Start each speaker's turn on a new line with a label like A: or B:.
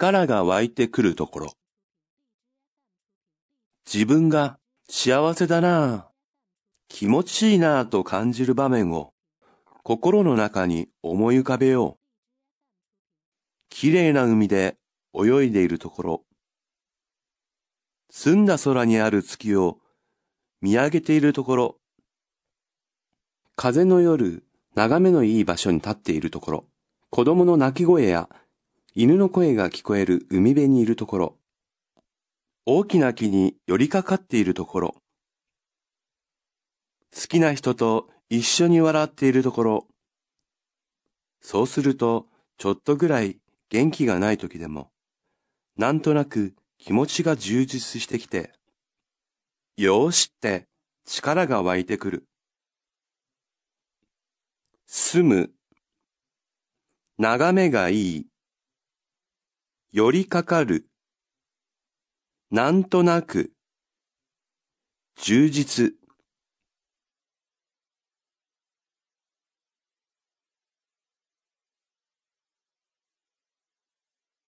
A: 力が湧いてくるところ。自分が幸せだなぁ、気持ちいいなぁと感じる場面を心の中に思い浮かべよう。綺麗な海で泳いでいるところ。澄んだ空にある月を見上げているところ。風の夜、眺めのいい場所に立っているところ。子供の泣き声や犬の声が聞こえる海辺にいるところ。大きな木に寄りかかっているところ。好きな人と一緒に笑っているところ。そうすると、ちょっとぐらい元気がない時でも、なんとなく気持ちが充実してきて、よーしって力が湧いてくる。住む、眺めがいい、寄りかかる、なんとなく、充実。